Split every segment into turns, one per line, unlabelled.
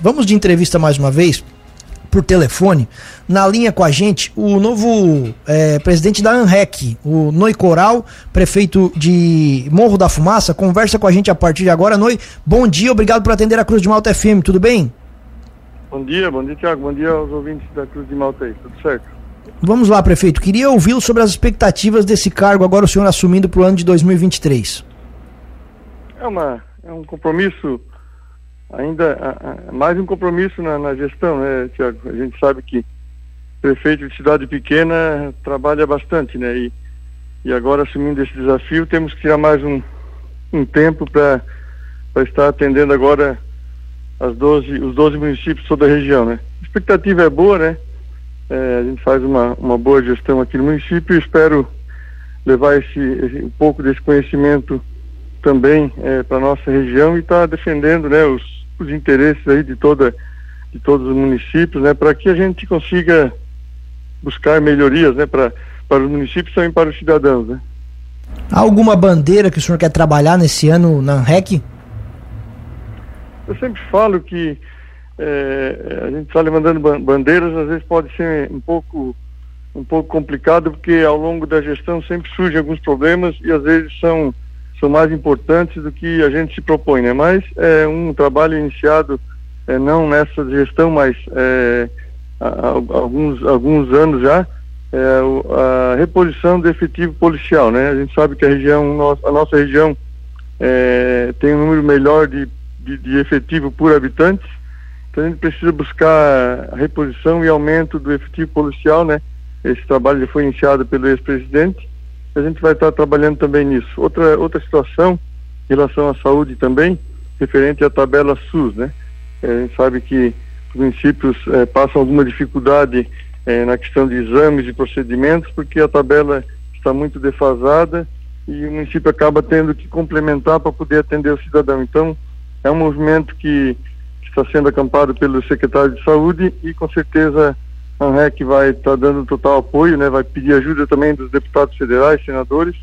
Vamos de entrevista mais uma vez, por telefone. Na linha com a gente, o novo é, presidente da ANREC, o Noi Coral, prefeito de Morro da Fumaça, conversa com a gente a partir de agora. Noi, bom dia, obrigado por atender a Cruz de Malta FM, tudo bem?
Bom dia, bom dia, Tiago. Bom dia aos ouvintes da Cruz de Malta aí, tudo certo?
Vamos lá, prefeito. Queria ouvi-lo sobre as expectativas desse cargo, agora o senhor assumindo para o ano de 2023.
É, uma, é um compromisso ainda a, a, mais um compromisso na, na gestão, né, Tiago? A gente sabe que prefeito de cidade pequena trabalha bastante, né? E, e agora assumindo esse desafio, temos que tirar mais um, um tempo para estar atendendo agora as 12, os 12 municípios toda a região, né? A expectativa é boa, né? É, a gente faz uma, uma boa gestão aqui no município e espero levar esse, esse um pouco desse conhecimento também é, para nossa região e estar tá defendendo, né, os os interesses aí de toda de todos os municípios, né, para que a gente consiga buscar melhorias, né, para para os municípios e também para os cidadãos, né.
Há alguma bandeira que o senhor quer trabalhar nesse ano na REC?
Eu sempre falo que é, a gente está levantando bandeiras, às vezes pode ser um pouco um pouco complicado porque ao longo da gestão sempre surgem alguns problemas e às vezes são são mais importantes do que a gente se propõe, né? Mas é um trabalho iniciado é, não nessa gestão, mas é, há, alguns alguns anos já é, a reposição do efetivo policial, né? A gente sabe que a região a nossa região é, tem um número melhor de, de, de efetivo por habitantes, então a gente precisa buscar a reposição e aumento do efetivo policial, né? Esse trabalho foi iniciado pelo ex-presidente a gente vai estar trabalhando também nisso. Outra, outra situação em relação à saúde também, referente à tabela SUS, né? É, a gente sabe que os municípios é, passam alguma dificuldade é, na questão de exames e procedimentos, porque a tabela está muito defasada e o município acaba tendo que complementar para poder atender o cidadão. Então, é um movimento que, está sendo acampado pelo secretário de Saúde e com certeza a ANREC vai estar tá dando total apoio, né, vai pedir ajuda também dos deputados federais, senadores,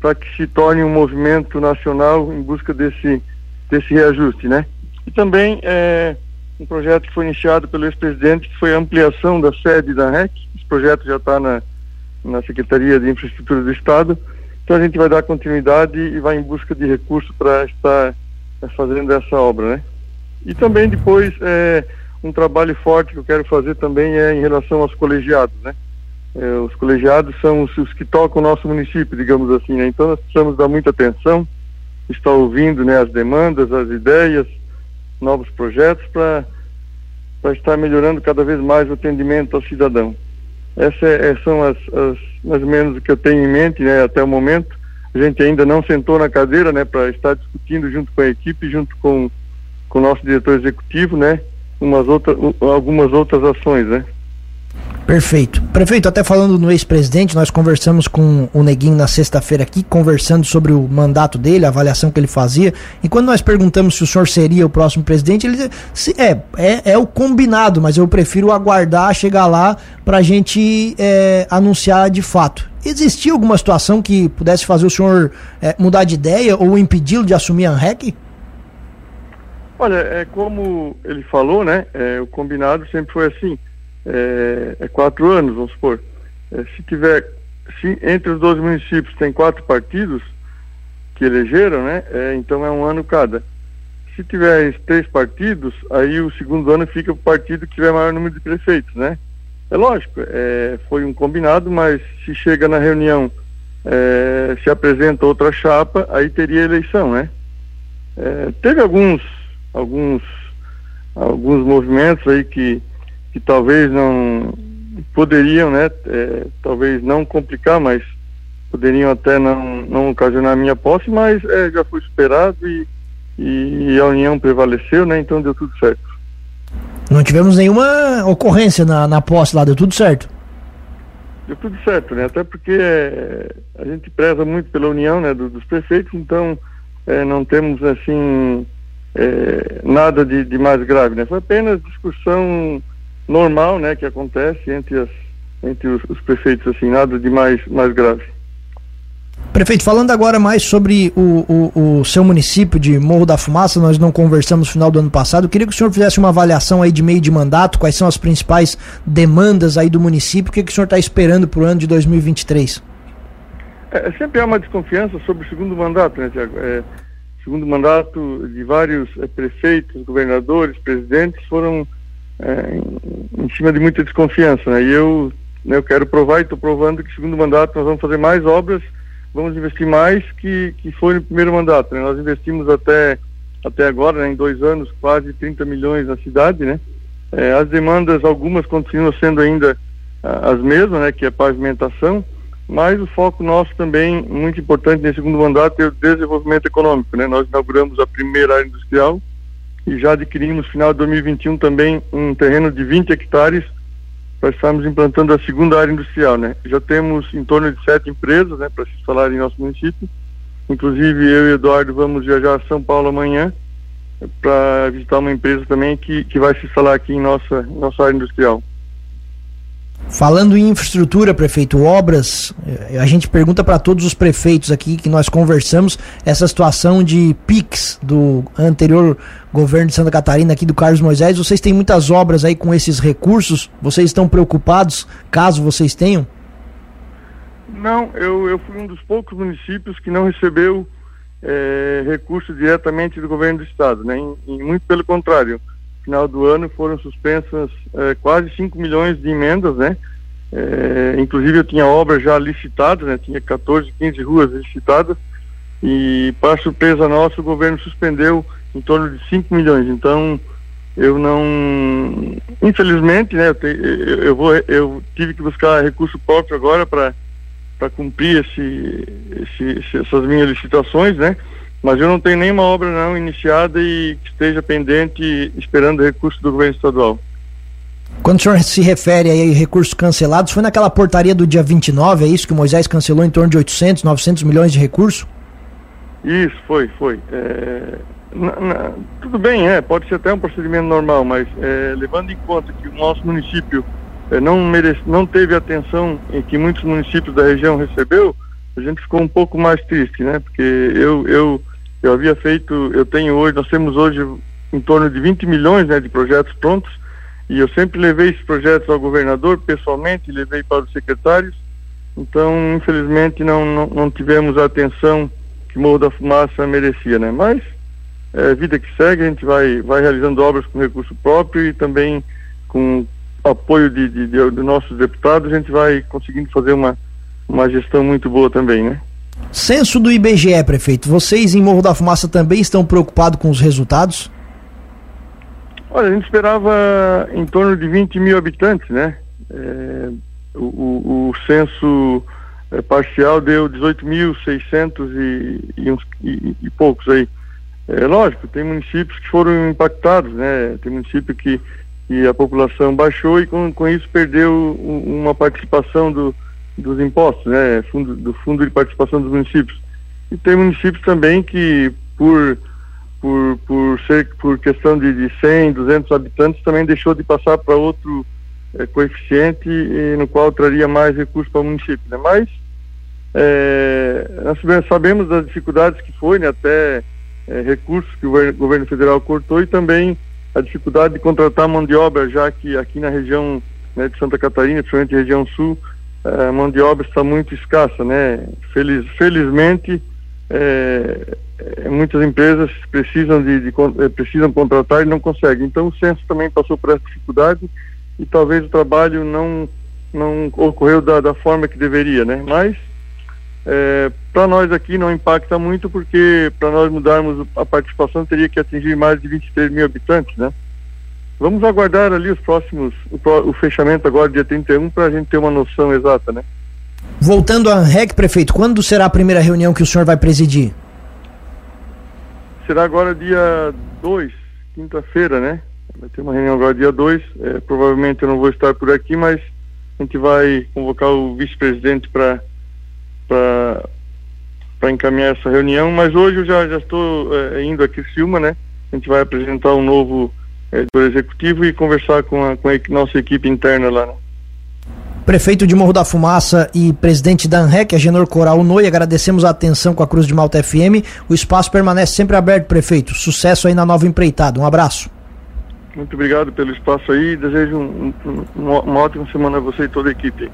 para que se torne um movimento nacional em busca desse, desse reajuste. Né? E também é, um projeto que foi iniciado pelo ex-presidente, que foi a ampliação da sede da ANREC. Esse projeto já está na, na Secretaria de Infraestrutura do Estado. Então a gente vai dar continuidade e vai em busca de recursos para estar é, fazendo essa obra. Né? E também depois. É, um trabalho forte que eu quero fazer também é em relação aos colegiados, né? É, os colegiados são os, os, que tocam o nosso município, digamos assim, né? Então nós precisamos dar muita atenção, estar ouvindo né, as demandas, as ideias, novos projetos para para estar melhorando cada vez mais o atendimento ao cidadão. Essas é, são as, as, mais ou menos o que eu tenho em mente, né, até o momento. A gente ainda não sentou na cadeira, né, para estar discutindo junto com a equipe, junto com, com o nosso diretor executivo, né, umas outras, algumas outras ações, né?
Perfeito. Prefeito, até falando no ex-presidente, nós conversamos com o Neguinho na sexta-feira aqui, conversando sobre o mandato dele, a avaliação que ele fazia. E quando nós perguntamos se o senhor seria o próximo presidente, ele disse: é, é, é o combinado, mas eu prefiro aguardar chegar lá para a gente é, anunciar de fato. Existia alguma situação que pudesse fazer o senhor é, mudar de ideia ou impedi-lo de assumir a ANREC?
Olha, é como ele falou, né? É, o combinado sempre foi assim. É, é quatro anos, vamos supor. É, se tiver, se entre os 12 municípios tem quatro partidos que elegeram, né? É, então é um ano cada. Se tiver três partidos, aí o segundo ano fica o partido que tiver maior número de prefeitos, né? É lógico, é, foi um combinado, mas se chega na reunião, é, se apresenta outra chapa, aí teria eleição, né? Teve alguns alguns alguns movimentos aí que, que talvez não poderiam, né, é, talvez não complicar, mas poderiam até não, não ocasionar a minha posse, mas é, já foi esperado e, e, a união prevaleceu, né, então deu tudo certo.
Não tivemos nenhuma ocorrência na, na posse lá, deu tudo certo?
Deu tudo certo, né, até porque é, a gente preza muito pela união, né, do, dos prefeitos, então é, não temos, assim, é, nada de, de, mais grave, né? Foi apenas discussão normal, né, que acontece entre, as, entre os, os prefeitos, assim, nada de mais, mais grave.
Prefeito, falando agora mais sobre o, o, o, seu município de Morro da Fumaça, nós não conversamos no final do ano passado. Eu queria que o senhor fizesse uma avaliação aí de meio de mandato, quais são as principais demandas aí do município, o que, que o senhor está esperando para o ano de 2023?
É, sempre há uma desconfiança sobre o segundo mandato, né, Tiago? É, segundo mandato de vários é, prefeitos, governadores, presidentes foram é, em, cima de muita desconfiança, né? E eu, né, eu quero provar e estou provando que segundo mandato nós vamos fazer mais obras vamos investir mais que, que foi no primeiro mandato. Né? Nós investimos até, até agora, né, em dois anos, quase 30 milhões na cidade. Né? É, as demandas, algumas continuam sendo ainda ah, as mesmas, né, que é pavimentação, mas o foco nosso também, muito importante nesse segundo mandato, é o desenvolvimento econômico. Né? Nós inauguramos a primeira área industrial e já adquirimos, no final de 2021, também um terreno de 20 hectares nós estamos implantando a segunda área industrial, né? Já temos em torno de sete empresas, né, para se instalar em nosso município. Inclusive eu e Eduardo vamos viajar a São Paulo amanhã para visitar uma empresa também que, que vai se instalar aqui em nossa, nossa área industrial.
Falando em infraestrutura, prefeito, obras, eh, a gente pergunta para todos os prefeitos aqui que nós conversamos essa situação de PIX do anterior governo de Santa Catarina, aqui do Carlos Moisés. Vocês têm muitas obras aí com esses recursos? Vocês estão preocupados, caso vocês tenham?
Não, eu, eu fui um dos poucos municípios que não recebeu é, recurso diretamente do governo do estado, né? E, e muito pelo contrário final do ano foram suspensas é, quase 5 milhões de emendas, né? É, inclusive eu tinha obras já licitadas, né? Tinha 14, 15 ruas licitadas e para surpresa nossa o governo suspendeu em torno de 5 milhões. Então eu não, infelizmente, né? Eu, te, eu, eu, vou, eu tive que buscar recurso próprio agora para para cumprir esse, esse, essas minhas licitações, né? Mas eu não tenho nenhuma obra não iniciada e que esteja pendente esperando recurso do governo estadual.
Quando o senhor se refere aí a recursos cancelados, foi naquela portaria do dia 29, é isso que o Moisés cancelou em torno de 800, 900 milhões de recursos?
Isso, foi, foi. É, na, na, tudo bem, é, pode ser até um procedimento normal, mas é, levando em conta que o nosso município é, não, merece, não teve a atenção em que muitos municípios da região recebeu, a gente ficou um pouco mais triste, né? Porque eu, eu, eu havia feito, eu tenho hoje, nós temos hoje em torno de 20 milhões né, de projetos prontos e eu sempre levei esses projetos ao governador pessoalmente, levei para os secretários. Então, infelizmente, não, não, não tivemos a atenção que Morro da Fumaça merecia, né? Mas é vida que segue, a gente vai, vai realizando obras com recurso próprio e também com apoio de, de, de, de nossos deputados, a gente vai conseguindo fazer uma uma gestão muito boa também, né?
Censo do IBGE, prefeito. Vocês em Morro da Fumaça também estão preocupados com os resultados?
Olha, a gente esperava em torno de 20 mil habitantes, né? É, o, o, o, censo é, parcial deu 18.600 e, e, e, e poucos aí. É lógico, tem municípios que foram impactados, né? Tem município que, que a população baixou e com, com isso perdeu uma participação do, dos impostos, né, fundo, do fundo de participação dos municípios. E tem municípios também que por por, por ser por questão de, de 100, 200 habitantes também deixou de passar para outro é, coeficiente e, no qual traria mais recursos para o município, né? Mas é, nós sabemos das dificuldades que foi, né, até é, recursos que o governo, federal cortou e também a dificuldade de contratar mão de obra, já que aqui na região né, de Santa Catarina, principalmente região sul, a mão de obra está muito escassa, né? Feliz, felizmente, é, é, muitas empresas precisam de, de, é, precisam contratar e não conseguem. Então o censo também passou por essa dificuldade e talvez o trabalho não não ocorreu da, da forma que deveria, né? Mas é, para nós aqui não impacta muito porque para nós mudarmos a participação teria que atingir mais de 23 mil habitantes, né? Vamos aguardar ali os próximos, o, o fechamento agora, dia 31, para a gente ter uma noção exata, né?
Voltando à REC, prefeito, quando será a primeira reunião que o senhor vai presidir?
Será agora dia 2, quinta-feira, né? Vai ter uma reunião agora dia 2. É, provavelmente eu não vou estar por aqui, mas a gente vai convocar o vice-presidente para para encaminhar essa reunião. Mas hoje eu já, já estou é, indo aqui Silma, né? A gente vai apresentar um novo é, do executivo e conversar com a, com a nossa equipe interna lá. Né?
Prefeito de Morro da Fumaça e presidente da ANREC, Agenor Coral Noi, agradecemos a atenção com a Cruz de Malta FM. O espaço permanece sempre aberto, prefeito. Sucesso aí na nova empreitada. Um abraço.
Muito obrigado pelo espaço aí. Desejo um, um, uma ótima semana a você e toda a equipe.